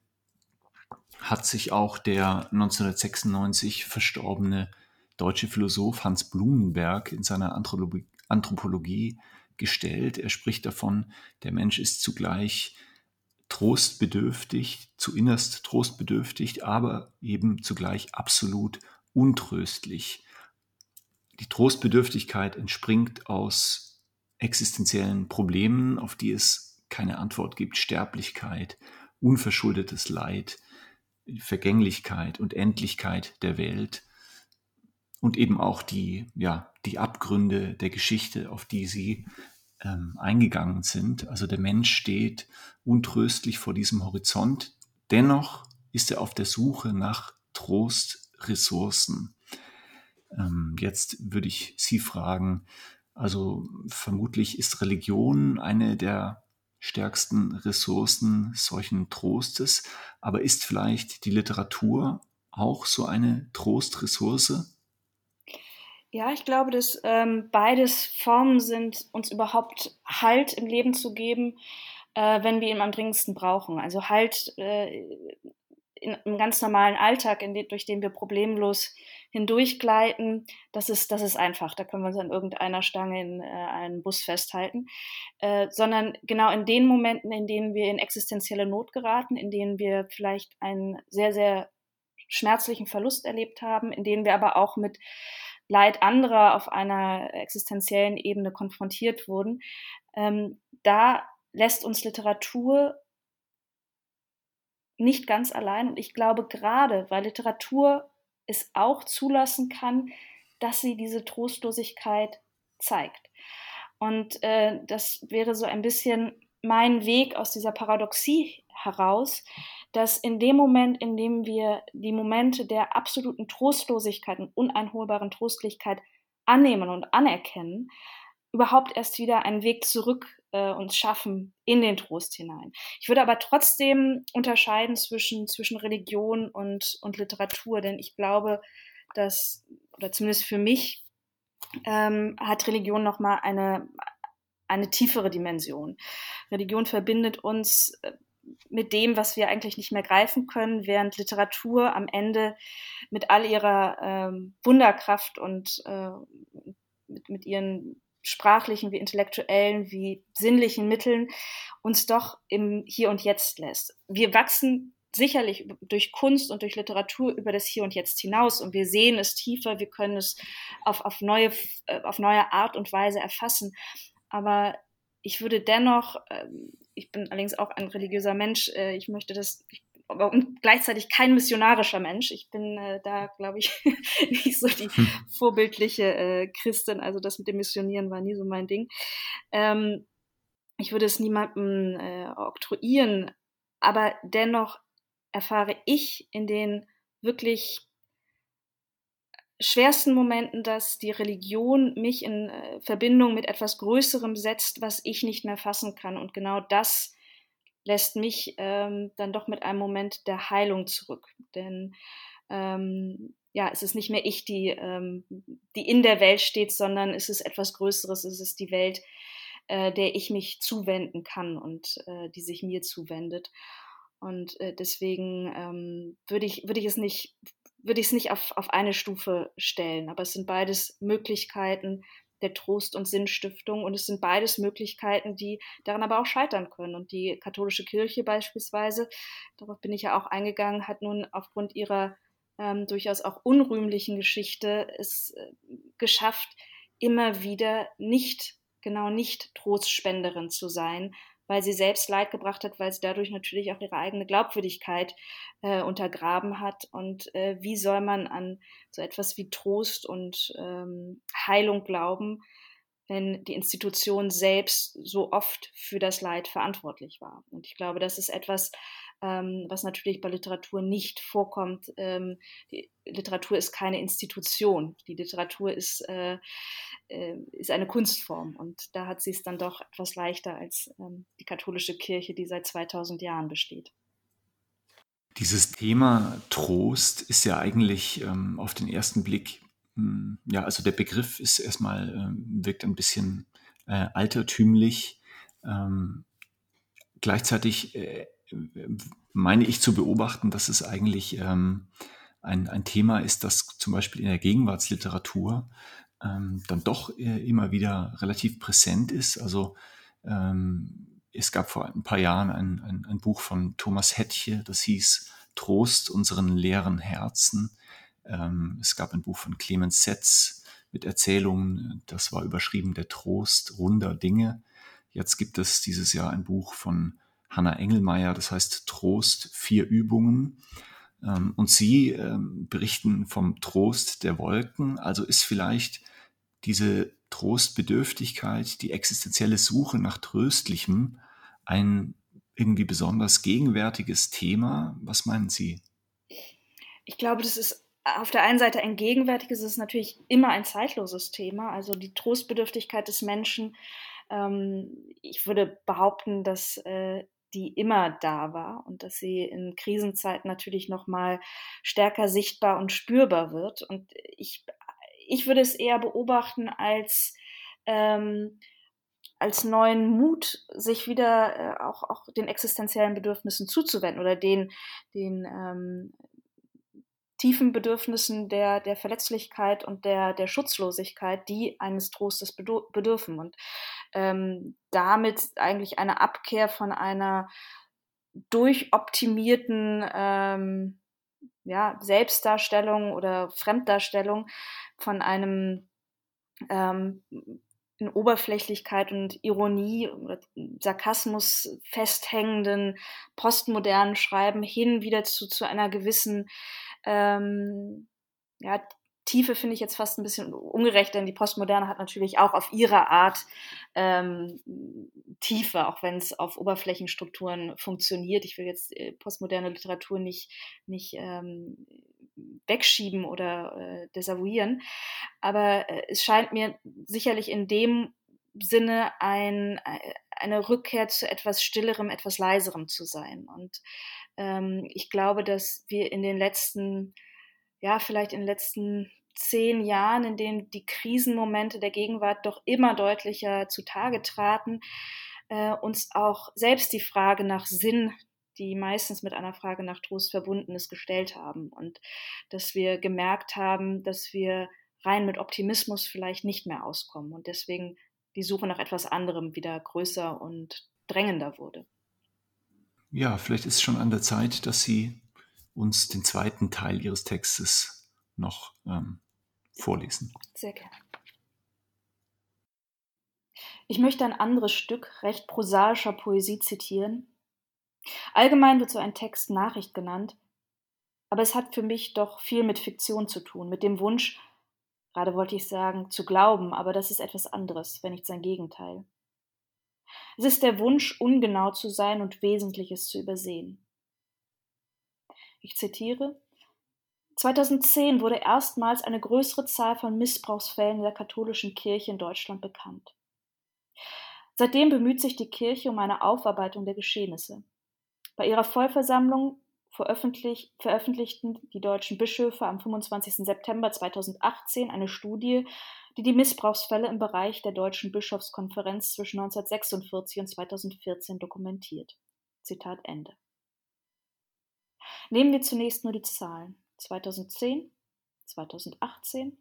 hat sich auch der 1996 verstorbene deutsche Philosoph Hans Blumenberg in seiner Anthropologie, gestellt. Er spricht davon, der Mensch ist zugleich trostbedürftig, zu innerst trostbedürftig, aber eben zugleich absolut untröstlich. Die Trostbedürftigkeit entspringt aus existenziellen Problemen, auf die es keine Antwort gibt. Sterblichkeit, unverschuldetes Leid, Vergänglichkeit und Endlichkeit der Welt und eben auch die, ja, die Abgründe der Geschichte, auf die sie ähm, eingegangen sind. Also der Mensch steht untröstlich vor diesem Horizont. Dennoch ist er auf der Suche nach Trostressourcen. Ähm, jetzt würde ich Sie fragen, also vermutlich ist Religion eine der stärksten Ressourcen solchen Trostes, aber ist vielleicht die Literatur auch so eine Trostressource? Ja, ich glaube, dass ähm, beides Formen sind, uns überhaupt Halt im Leben zu geben, äh, wenn wir ihn am dringendsten brauchen. Also Halt äh, in, im ganz normalen Alltag, den, durch den wir problemlos hindurchgleiten, das ist, das ist einfach. Da können wir uns an irgendeiner Stange in äh, einen Bus festhalten. Äh, sondern genau in den Momenten, in denen wir in existenzielle Not geraten, in denen wir vielleicht einen sehr, sehr schmerzlichen Verlust erlebt haben, in denen wir aber auch mit Leid anderer auf einer existenziellen Ebene konfrontiert wurden, ähm, da lässt uns Literatur nicht ganz allein. Und ich glaube gerade, weil Literatur es auch zulassen kann, dass sie diese Trostlosigkeit zeigt. Und äh, das wäre so ein bisschen mein Weg aus dieser Paradoxie heraus, dass in dem Moment, in dem wir die Momente der absoluten Trostlosigkeit und uneinholbaren Trostlichkeit annehmen und anerkennen, überhaupt erst wieder einen Weg zurück äh, uns schaffen in den Trost hinein. Ich würde aber trotzdem unterscheiden zwischen, zwischen Religion und, und Literatur, denn ich glaube, dass, oder zumindest für mich, ähm, hat Religion nochmal eine, eine tiefere Dimension. Religion verbindet uns äh, mit dem, was wir eigentlich nicht mehr greifen können, während Literatur am Ende mit all ihrer ähm, Wunderkraft und äh, mit, mit ihren sprachlichen wie intellektuellen wie sinnlichen Mitteln uns doch im Hier und Jetzt lässt. Wir wachsen sicherlich durch Kunst und durch Literatur über das Hier und Jetzt hinaus und wir sehen es tiefer, wir können es auf, auf, neue, äh, auf neue Art und Weise erfassen. Aber ich würde dennoch, ähm, ich bin allerdings auch ein religiöser Mensch, äh, ich möchte das, ich, aber gleichzeitig kein missionarischer Mensch. Ich bin äh, da, glaube ich, (laughs) nicht so die hm. vorbildliche äh, Christin. Also das mit dem Missionieren war nie so mein Ding. Ähm, ich würde es niemandem äh, oktroyieren, aber dennoch erfahre ich in den wirklich schwersten Momenten, dass die Religion mich in äh, Verbindung mit etwas Größerem setzt, was ich nicht mehr fassen kann. Und genau das lässt mich ähm, dann doch mit einem Moment der Heilung zurück. Denn ähm, ja, es ist nicht mehr ich, die, ähm, die in der Welt steht, sondern es ist etwas Größeres, es ist die Welt, äh, der ich mich zuwenden kann und äh, die sich mir zuwendet. Und äh, deswegen ähm, würde ich, würde ich es nicht würde ich es nicht auf, auf eine Stufe stellen, aber es sind beides Möglichkeiten der Trost- und Sinnstiftung und es sind beides Möglichkeiten, die daran aber auch scheitern können. Und die katholische Kirche beispielsweise, darauf bin ich ja auch eingegangen, hat nun aufgrund ihrer ähm, durchaus auch unrühmlichen Geschichte es äh, geschafft, immer wieder nicht, genau nicht Trostspenderin zu sein, weil sie selbst Leid gebracht hat, weil sie dadurch natürlich auch ihre eigene Glaubwürdigkeit äh, untergraben hat. Und äh, wie soll man an so etwas wie Trost und ähm, Heilung glauben, wenn die Institution selbst so oft für das Leid verantwortlich war? Und ich glaube, das ist etwas, ähm, was natürlich bei Literatur nicht vorkommt. Ähm, die Literatur ist keine Institution. Die Literatur ist, äh, äh, ist eine Kunstform und da hat sie es dann doch etwas leichter als ähm, die katholische Kirche, die seit 2000 Jahren besteht. Dieses Thema Trost ist ja eigentlich ähm, auf den ersten Blick, mh, hm, ja, also der Begriff ist erstmal, äh, wirkt ein bisschen äh, altertümlich. Ähm, gleichzeitig äh, meine ich zu beobachten, dass es eigentlich ähm, ein, ein Thema ist, das zum Beispiel in der Gegenwartsliteratur ähm, dann doch äh, immer wieder relativ präsent ist. Also ähm, es gab vor ein paar Jahren ein, ein, ein Buch von Thomas Hettche, das hieß Trost unseren leeren Herzen. Ähm, es gab ein Buch von Clemens Setz mit Erzählungen, das war überschrieben Der Trost runder Dinge. Jetzt gibt es dieses Jahr ein Buch von Hanna Engelmeier, das heißt Trost, vier Übungen. Ähm, und sie ähm, berichten vom Trost der Wolken. Also ist vielleicht diese Trostbedürftigkeit, die existenzielle Suche nach Tröstlichem ein irgendwie besonders gegenwärtiges Thema. Was meinen Sie? Ich glaube, das ist auf der einen Seite ein gegenwärtiges, es ist natürlich immer ein zeitloses Thema, also die Trostbedürftigkeit des Menschen. Ähm, ich würde behaupten, dass äh, die immer da war und dass sie in Krisenzeiten natürlich noch mal stärker sichtbar und spürbar wird. Und ich, ich würde es eher beobachten als ähm, als neuen Mut, sich wieder äh, auch, auch den existenziellen Bedürfnissen zuzuwenden oder den, den ähm, tiefen Bedürfnissen der, der Verletzlichkeit und der, der Schutzlosigkeit, die eines Trostes bedürfen. Und ähm, damit eigentlich eine Abkehr von einer durchoptimierten ähm, ja, Selbstdarstellung oder Fremddarstellung von einem ähm, in Oberflächlichkeit und Ironie oder Sarkasmus festhängenden postmodernen Schreiben hin wieder zu, zu einer gewissen ähm, ja, Tiefe finde ich jetzt fast ein bisschen ungerecht, denn die Postmoderne hat natürlich auch auf ihre Art ähm, Tiefe, auch wenn es auf Oberflächenstrukturen funktioniert. Ich will jetzt äh, postmoderne Literatur nicht, nicht ähm, wegschieben oder äh, desavouieren, aber äh, es scheint mir sicherlich in dem Sinne ein, äh, eine Rückkehr zu etwas Stillerem, etwas Leiserem zu sein. Und ähm, ich glaube, dass wir in den letzten, ja, vielleicht in den letzten zehn Jahren, in denen die Krisenmomente der Gegenwart doch immer deutlicher zutage traten, äh, uns auch selbst die Frage nach Sinn, die meistens mit einer Frage nach Trost verbunden ist, gestellt haben. Und dass wir gemerkt haben, dass wir rein mit Optimismus vielleicht nicht mehr auskommen und deswegen die Suche nach etwas anderem wieder größer und drängender wurde ja, vielleicht ist es schon an der Zeit, dass Sie uns den zweiten Teil Ihres Textes noch ähm, vorlesen. Sehr gerne. Ich möchte ein anderes Stück recht prosaischer Poesie zitieren. Allgemein wird so ein Text Nachricht genannt, aber es hat für mich doch viel mit Fiktion zu tun, mit dem Wunsch, gerade wollte ich sagen, zu glauben, aber das ist etwas anderes, wenn nicht sein Gegenteil. Es ist der Wunsch, ungenau zu sein und Wesentliches zu übersehen. Ich zitiere 2010 wurde erstmals eine größere Zahl von Missbrauchsfällen in der katholischen Kirche in Deutschland bekannt. Seitdem bemüht sich die Kirche um eine Aufarbeitung der Geschehnisse. Bei ihrer Vollversammlung veröffentlichten die deutschen Bischöfe am 25. September 2018 eine Studie die die Missbrauchsfälle im Bereich der Deutschen Bischofskonferenz zwischen 1946 und 2014 dokumentiert. Zitat Ende. Nehmen wir zunächst nur die Zahlen. 2010, 2018,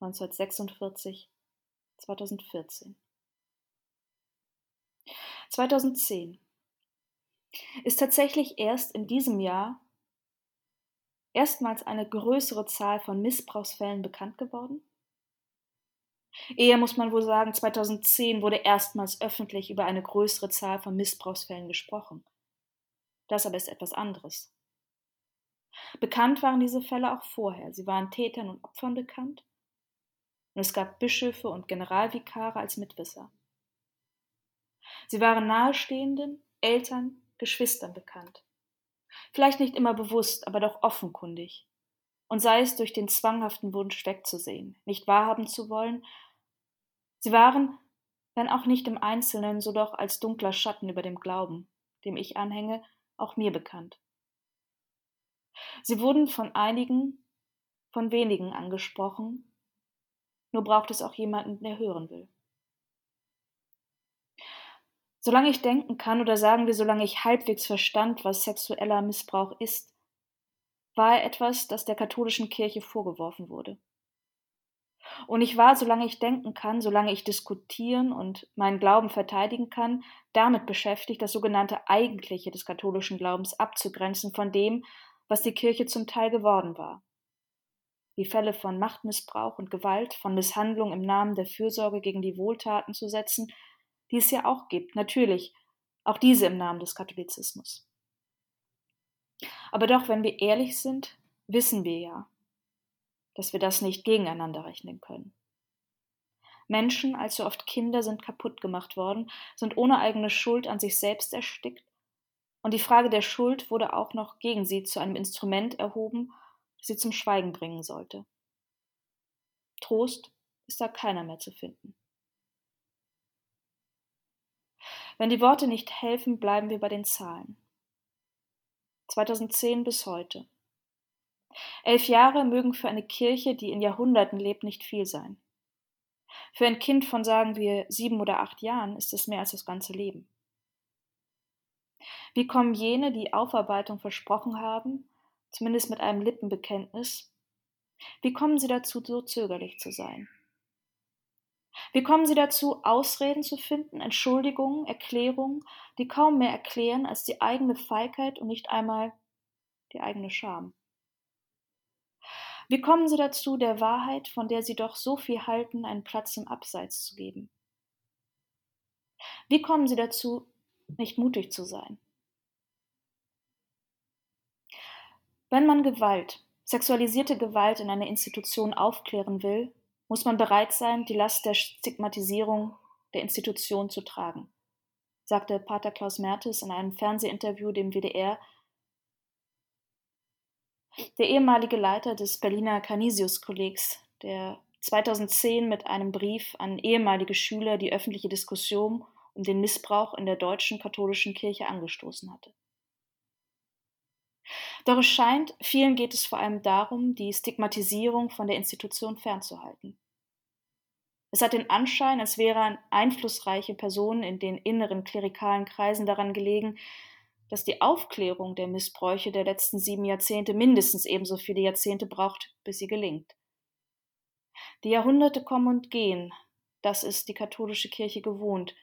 1946, 2014. 2010 ist tatsächlich erst in diesem Jahr erstmals eine größere Zahl von Missbrauchsfällen bekannt geworden Eher muss man wohl sagen, 2010 wurde erstmals öffentlich über eine größere Zahl von Missbrauchsfällen gesprochen. Das aber ist etwas anderes. Bekannt waren diese Fälle auch vorher. Sie waren Tätern und Opfern bekannt. Und es gab Bischöfe und Generalvikare als Mitwisser. Sie waren Nahestehenden, Eltern, Geschwistern bekannt. Vielleicht nicht immer bewusst, aber doch offenkundig. Und sei es durch den zwanghaften Wunsch wegzusehen, nicht wahrhaben zu wollen Sie waren, wenn auch nicht im Einzelnen, so doch als dunkler Schatten über dem Glauben, dem ich anhänge, auch mir bekannt. Sie wurden von einigen, von wenigen angesprochen, nur braucht es auch jemanden, der hören will. Solange ich denken kann oder sagen wir, solange ich halbwegs verstand, was sexueller Missbrauch ist, war er etwas, das der katholischen Kirche vorgeworfen wurde. Und ich war, solange ich denken kann, solange ich diskutieren und meinen Glauben verteidigen kann, damit beschäftigt, das sogenannte Eigentliche des katholischen Glaubens abzugrenzen von dem, was die Kirche zum Teil geworden war. Die Fälle von Machtmissbrauch und Gewalt, von Misshandlung im Namen der Fürsorge gegen die Wohltaten zu setzen, die es ja auch gibt, natürlich, auch diese im Namen des Katholizismus. Aber doch, wenn wir ehrlich sind, wissen wir ja, dass wir das nicht gegeneinander rechnen können. Menschen, allzu oft Kinder, sind kaputt gemacht worden, sind ohne eigene Schuld an sich selbst erstickt, und die Frage der Schuld wurde auch noch gegen sie zu einem Instrument erhoben, das sie zum Schweigen bringen sollte. Trost ist da keiner mehr zu finden. Wenn die Worte nicht helfen, bleiben wir bei den Zahlen. 2010 bis heute. Elf Jahre mögen für eine Kirche, die in Jahrhunderten lebt, nicht viel sein. Für ein Kind von, sagen wir, sieben oder acht Jahren ist es mehr als das ganze Leben. Wie kommen jene, die Aufarbeitung versprochen haben, zumindest mit einem Lippenbekenntnis, wie kommen sie dazu, so zögerlich zu sein? Wie kommen sie dazu, Ausreden zu finden, Entschuldigungen, Erklärungen, die kaum mehr erklären als die eigene Feigheit und nicht einmal die eigene Scham? Wie kommen sie dazu, der Wahrheit, von der sie doch so viel halten, einen Platz im Abseits zu geben? Wie kommen sie dazu, nicht mutig zu sein? Wenn man Gewalt, sexualisierte Gewalt in einer Institution aufklären will, muss man bereit sein, die Last der Stigmatisierung der Institution zu tragen, sagte Pater Klaus Mertes in einem Fernsehinterview dem WDR der ehemalige Leiter des Berliner Canisius-Kollegs, der 2010 mit einem Brief an ehemalige Schüler die öffentliche Diskussion um den Missbrauch in der deutschen katholischen Kirche angestoßen hatte. Doch es scheint, vielen geht es vor allem darum, die Stigmatisierung von der Institution fernzuhalten. Es hat den Anschein, als wären einflussreiche Personen in den inneren klerikalen Kreisen daran gelegen, dass die Aufklärung der Missbräuche der letzten sieben Jahrzehnte mindestens ebenso viele Jahrzehnte braucht, bis sie gelingt. Die Jahrhunderte kommen und gehen, das ist die katholische Kirche gewohnt.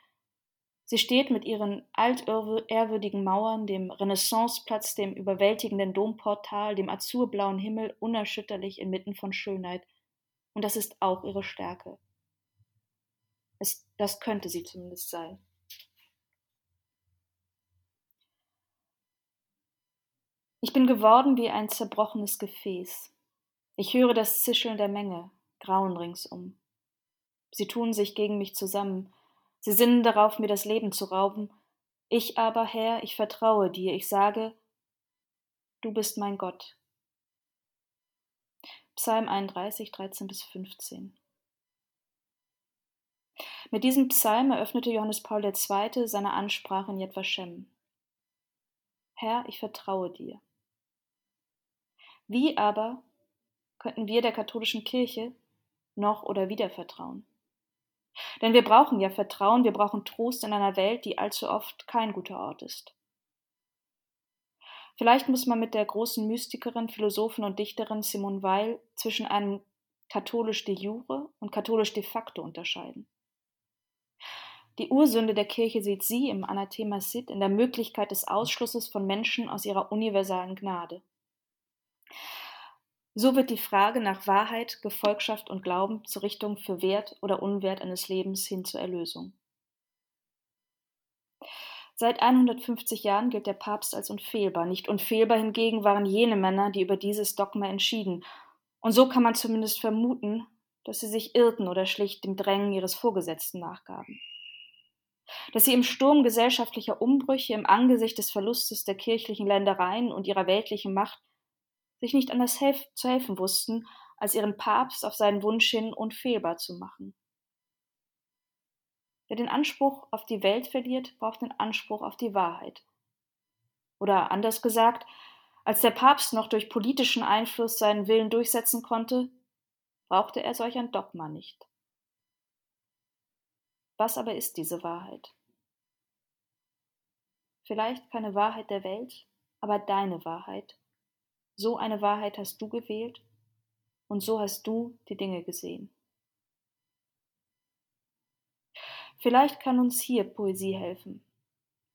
Sie steht mit ihren altehrwürdigen Mauern, dem Renaissanceplatz, dem überwältigenden Domportal, dem azurblauen Himmel unerschütterlich inmitten von Schönheit. Und das ist auch ihre Stärke. Es, das könnte sie zumindest sein. Ich bin geworden wie ein zerbrochenes Gefäß. Ich höre das Zischeln der Menge, Grauen ringsum. Sie tun sich gegen mich zusammen, sie sinnen darauf, mir das Leben zu rauben. Ich aber, Herr, ich vertraue dir, ich sage, du bist mein Gott. Psalm 31, 13 bis 15. Mit diesem Psalm eröffnete Johannes Paul II. seine Ansprache in Yad Vashem. Herr, ich vertraue dir. Wie aber könnten wir der katholischen Kirche noch oder wieder vertrauen? Denn wir brauchen ja Vertrauen, wir brauchen Trost in einer Welt, die allzu oft kein guter Ort ist. Vielleicht muss man mit der großen Mystikerin, Philosophin und Dichterin Simone Weil zwischen einem katholisch de jure und katholisch de facto unterscheiden. Die Ursünde der Kirche sieht sie im Anathema Sid in der Möglichkeit des Ausschlusses von Menschen aus ihrer universalen Gnade. So wird die Frage nach Wahrheit, Gefolgschaft und Glauben zur Richtung für Wert oder Unwert eines Lebens hin zur Erlösung. Seit 150 Jahren gilt der Papst als unfehlbar. Nicht unfehlbar hingegen waren jene Männer, die über dieses Dogma entschieden. Und so kann man zumindest vermuten, dass sie sich irrten oder schlicht dem Drängen ihres Vorgesetzten nachgaben. Dass sie im Sturm gesellschaftlicher Umbrüche, im Angesicht des Verlustes der kirchlichen Ländereien und ihrer weltlichen Macht sich nicht anders helf zu helfen wussten, als ihren Papst auf seinen Wunsch hin unfehlbar zu machen. Wer den Anspruch auf die Welt verliert, braucht den Anspruch auf die Wahrheit. Oder anders gesagt, als der Papst noch durch politischen Einfluss seinen Willen durchsetzen konnte, brauchte er solch ein Dogma nicht. Was aber ist diese Wahrheit? Vielleicht keine Wahrheit der Welt, aber deine Wahrheit, so eine Wahrheit hast du gewählt und so hast du die Dinge gesehen. Vielleicht kann uns hier Poesie helfen.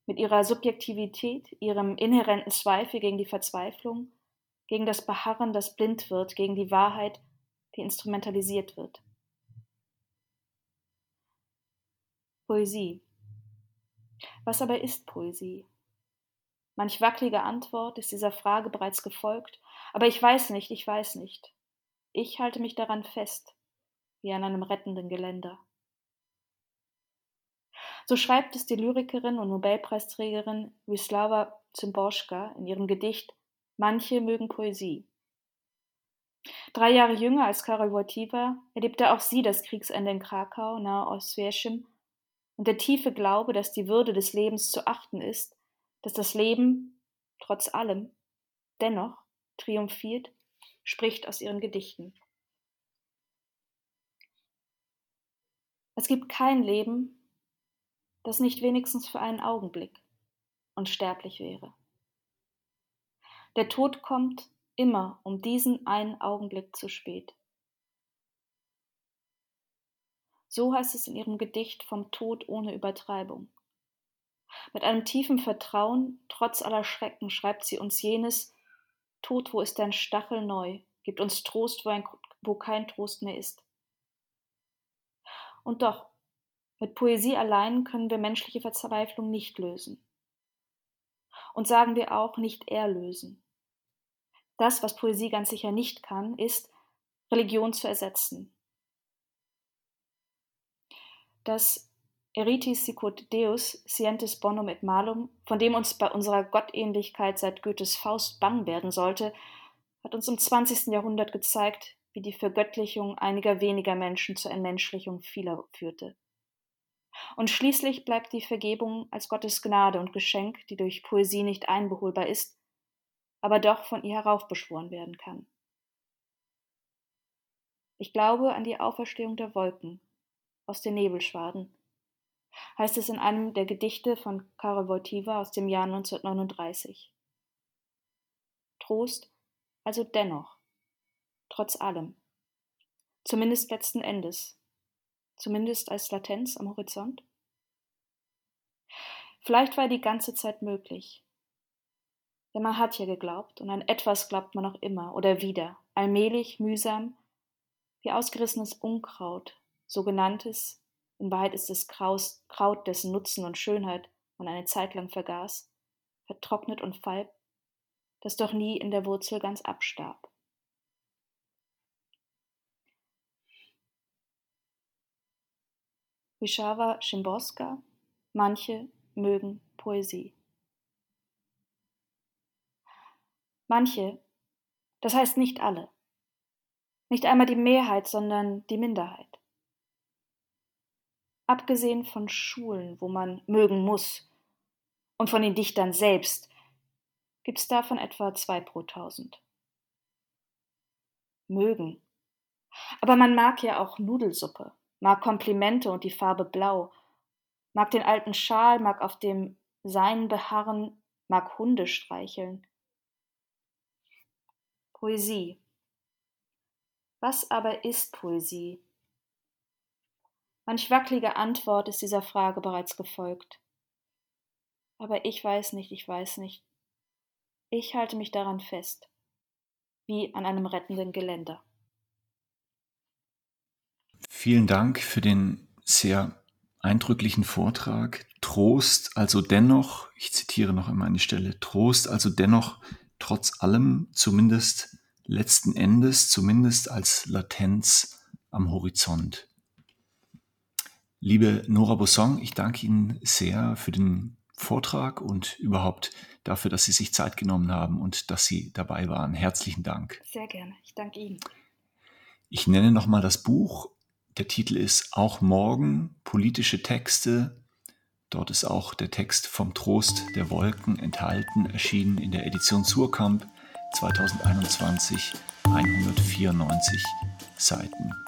Mit ihrer Subjektivität, ihrem inhärenten Zweifel gegen die Verzweiflung, gegen das Beharren, das blind wird, gegen die Wahrheit, die instrumentalisiert wird. Poesie. Was aber ist Poesie? Manch wackelige Antwort ist dieser Frage bereits gefolgt, aber ich weiß nicht, ich weiß nicht. Ich halte mich daran fest, wie an einem rettenden Geländer. So schreibt es die Lyrikerin und Nobelpreisträgerin Wisława Szymborska in ihrem Gedicht Manche mögen Poesie. Drei Jahre jünger als Karol Wojtyła erlebte auch sie das Kriegsende in Krakau nahe Oswiecim und der tiefe Glaube, dass die Würde des Lebens zu achten ist, dass das Leben, trotz allem, dennoch triumphiert, spricht aus ihren Gedichten. Es gibt kein Leben, das nicht wenigstens für einen Augenblick unsterblich wäre. Der Tod kommt immer um diesen einen Augenblick zu spät. So heißt es in ihrem Gedicht vom Tod ohne Übertreibung. Mit einem tiefen Vertrauen, trotz aller Schrecken, schreibt sie uns jenes Tod, wo ist dein Stachel neu, gibt uns Trost, wo, ein, wo kein Trost mehr ist. Und doch, mit Poesie allein können wir menschliche Verzweiflung nicht lösen. Und sagen wir auch nicht erlösen. Das, was Poesie ganz sicher nicht kann, ist, Religion zu ersetzen. Das Eritis sicut Deus scientis bonum et malum, von dem uns bei unserer Gottähnlichkeit seit Goethes Faust bang werden sollte, hat uns im 20. Jahrhundert gezeigt, wie die Vergöttlichung einiger weniger Menschen zur Entmenschlichung vieler führte. Und schließlich bleibt die Vergebung als Gottes Gnade und Geschenk, die durch Poesie nicht einbeholbar ist, aber doch von ihr heraufbeschworen werden kann. Ich glaube an die Auferstehung der Wolken aus den Nebelschwaden, heißt es in einem der Gedichte von Karol Wojtyła aus dem Jahr 1939. Trost also dennoch, trotz allem, zumindest letzten Endes, zumindest als Latenz am Horizont? Vielleicht war die ganze Zeit möglich. Denn man hat ja geglaubt und an etwas glaubt man auch immer oder wieder, allmählich, mühsam, wie ausgerissenes Unkraut, sogenanntes, in Wahrheit ist es Kraus, Kraut, dessen Nutzen und Schönheit man eine Zeit lang vergaß, vertrocknet und falb, das doch nie in der Wurzel ganz abstarb. Wisława Szymborska, manche mögen Poesie. Manche, das heißt nicht alle. Nicht einmal die Mehrheit, sondern die Minderheit. Abgesehen von Schulen, wo man mögen muss, und von den Dichtern selbst, gibt es davon etwa zwei pro tausend. Mögen. Aber man mag ja auch Nudelsuppe mag Komplimente und die Farbe Blau, mag den alten Schal, mag auf dem Sein beharren, mag Hunde streicheln. Poesie. Was aber ist Poesie? Manch wackelige Antwort ist dieser Frage bereits gefolgt. Aber ich weiß nicht, ich weiß nicht. Ich halte mich daran fest, wie an einem rettenden Geländer. Vielen Dank für den sehr eindrücklichen Vortrag. Trost also dennoch, ich zitiere noch einmal eine Stelle, Trost also dennoch trotz allem, zumindest letzten Endes, zumindest als Latenz am Horizont. Liebe Nora Bosson, ich danke Ihnen sehr für den Vortrag und überhaupt dafür, dass Sie sich Zeit genommen haben und dass Sie dabei waren. Herzlichen Dank. Sehr gerne. Ich danke Ihnen. Ich nenne nochmal das Buch der Titel ist Auch morgen politische Texte. Dort ist auch der Text vom Trost der Wolken enthalten, erschienen in der Edition Surkamp 2021, 194 Seiten.